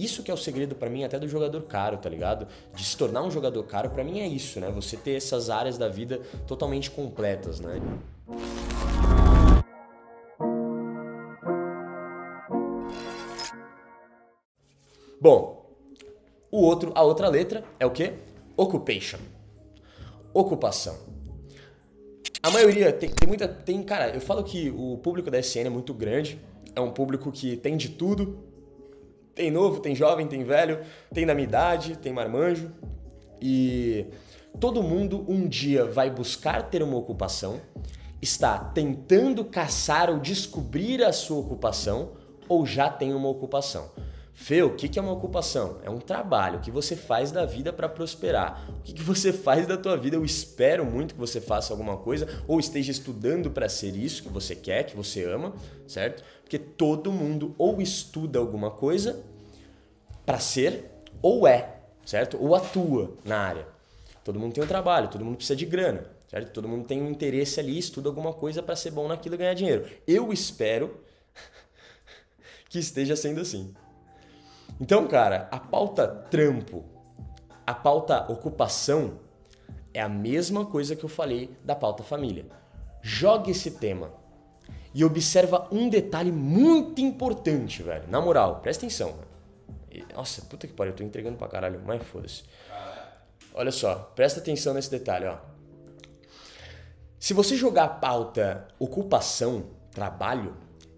Isso que é o segredo para mim até do jogador caro, tá ligado? De se tornar um jogador caro, para mim é isso, né? Você ter essas áreas da vida totalmente completas, né? Bom, o outro, a outra letra é o que? Occupation. Ocupação. A maioria tem, tem, muita. Tem, cara, eu falo que o público da SN é muito grande. É um público que tem de tudo. Tem novo, tem jovem, tem velho, tem da minha idade, tem marmanjo. E todo mundo um dia vai buscar ter uma ocupação, está tentando caçar ou descobrir a sua ocupação ou já tem uma ocupação. Fê, o que é uma ocupação? É um trabalho que você faz da vida para prosperar. O que você faz da tua vida? Eu espero muito que você faça alguma coisa ou esteja estudando para ser isso que você quer, que você ama, certo? Porque todo mundo ou estuda alguma coisa para ser ou é, certo? Ou atua na área. Todo mundo tem um trabalho, todo mundo precisa de grana, certo? Todo mundo tem um interesse ali, estuda alguma coisa para ser bom naquilo e ganhar dinheiro. Eu espero que esteja sendo assim. Então, cara, a pauta trampo, a pauta ocupação é a mesma coisa que eu falei da pauta família. Jogue esse tema e observa um detalhe muito importante, velho. Na moral, presta atenção. Nossa, puta que pariu, eu tô entregando pra caralho, mas foda-se. Olha só, presta atenção nesse detalhe, ó. Se você jogar a pauta ocupação, trabalho,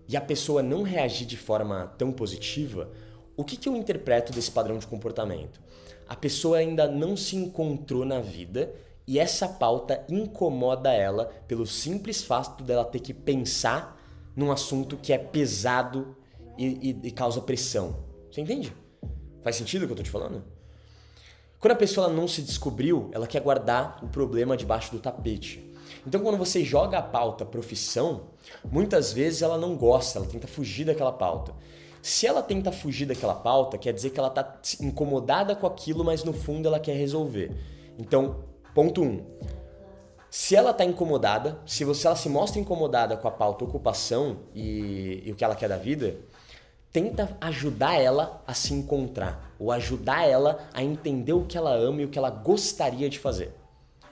e a pessoa não reagir de forma tão positiva, o que, que eu interpreto desse padrão de comportamento? A pessoa ainda não se encontrou na vida e essa pauta incomoda ela pelo simples fato dela ter que pensar num assunto que é pesado e, e, e causa pressão. Você entende? Faz sentido o que eu tô te falando? Quando a pessoa não se descobriu, ela quer guardar o problema debaixo do tapete. Então, quando você joga a pauta profissão, muitas vezes ela não gosta, ela tenta fugir daquela pauta. Se ela tenta fugir daquela pauta, quer dizer que ela está incomodada com aquilo, mas no fundo ela quer resolver. Então, ponto 1. Um, se ela está incomodada, se você ela se mostra incomodada com a pauta ocupação e, e o que ela quer da vida, tenta ajudar ela a se encontrar, ou ajudar ela a entender o que ela ama e o que ela gostaria de fazer.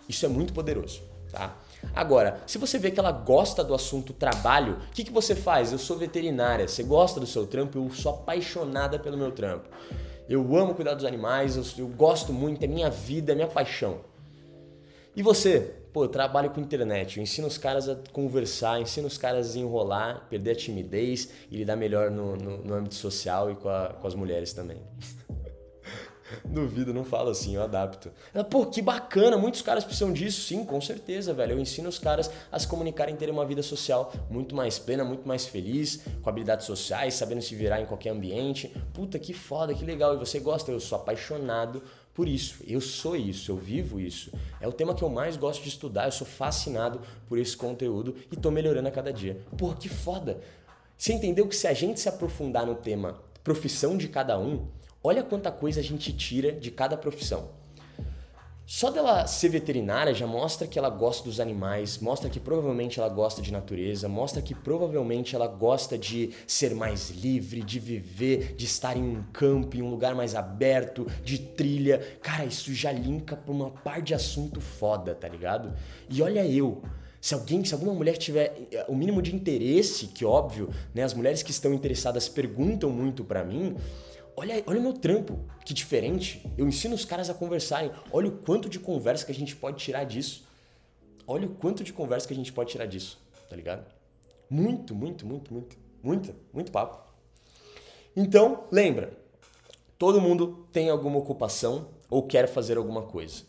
Isso é muito poderoso, tá? Agora, se você vê que ela gosta do assunto trabalho, o que, que você faz? Eu sou veterinária, você gosta do seu trampo? Eu sou apaixonada pelo meu trampo. Eu amo cuidar dos animais, eu, eu gosto muito, é minha vida, é minha paixão. E você? Pô, eu trabalho com internet, eu ensino os caras a conversar, ensino os caras a enrolar, perder a timidez e lidar melhor no, no, no âmbito social e com, a, com as mulheres também. Duvido, não falo assim, eu adapto. Ela, pô, que bacana, muitos caras precisam disso. Sim, com certeza, velho. Eu ensino os caras a se comunicarem, terem uma vida social muito mais plena, muito mais feliz, com habilidades sociais, sabendo se virar em qualquer ambiente. Puta, que foda, que legal. E você gosta? Eu sou apaixonado por isso. Eu sou isso, eu vivo isso. É o tema que eu mais gosto de estudar, eu sou fascinado por esse conteúdo e tô melhorando a cada dia. Porra, que foda! Você entendeu que se a gente se aprofundar no tema profissão de cada um, Olha quanta coisa a gente tira de cada profissão. Só dela ser veterinária já mostra que ela gosta dos animais, mostra que provavelmente ela gosta de natureza, mostra que provavelmente ela gosta de ser mais livre, de viver, de estar em um campo, em um lugar mais aberto, de trilha. Cara, isso já linka pra uma par de assunto foda, tá ligado? E olha eu, se alguém, se alguma mulher tiver eh, o mínimo de interesse, que óbvio, né, as mulheres que estão interessadas perguntam muito para mim, Olha, olha o meu trampo, que diferente. Eu ensino os caras a conversarem. Olha o quanto de conversa que a gente pode tirar disso. Olha o quanto de conversa que a gente pode tirar disso, tá ligado? Muito, muito, muito, muito. Muito, muito papo. Então, lembra, todo mundo tem alguma ocupação ou quer fazer alguma coisa.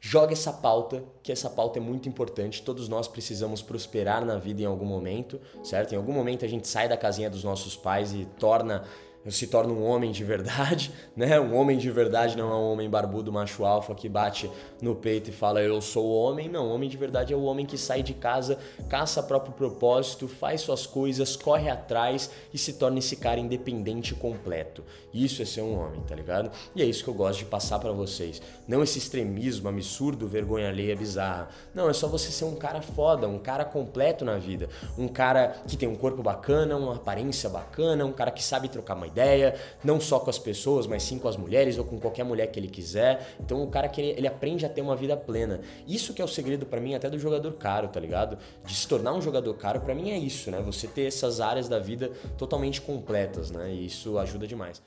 Joga essa pauta, que essa pauta é muito importante. Todos nós precisamos prosperar na vida em algum momento, certo? Em algum momento a gente sai da casinha dos nossos pais e torna se torna um homem de verdade, né? Um homem de verdade não é um homem barbudo, macho alfa que bate no peito e fala eu sou homem. Não, homem de verdade é o homem que sai de casa, caça próprio propósito, faz suas coisas, corre atrás e se torna esse cara independente completo. Isso é ser um homem, tá ligado? E é isso que eu gosto de passar para vocês. Não esse extremismo absurdo, vergonha alheia bizarra. Não, é só você ser um cara foda, um cara completo na vida, um cara que tem um corpo bacana, uma aparência bacana, um cara que sabe trocar uma ideia, não só com as pessoas, mas sim com as mulheres ou com qualquer mulher que ele quiser. Então o cara que ele, ele aprende a ter uma vida plena. Isso que é o segredo para mim até do jogador caro, tá ligado? De se tornar um jogador caro para mim é isso, né? Você ter essas áreas da vida totalmente completas, né? E isso ajuda demais.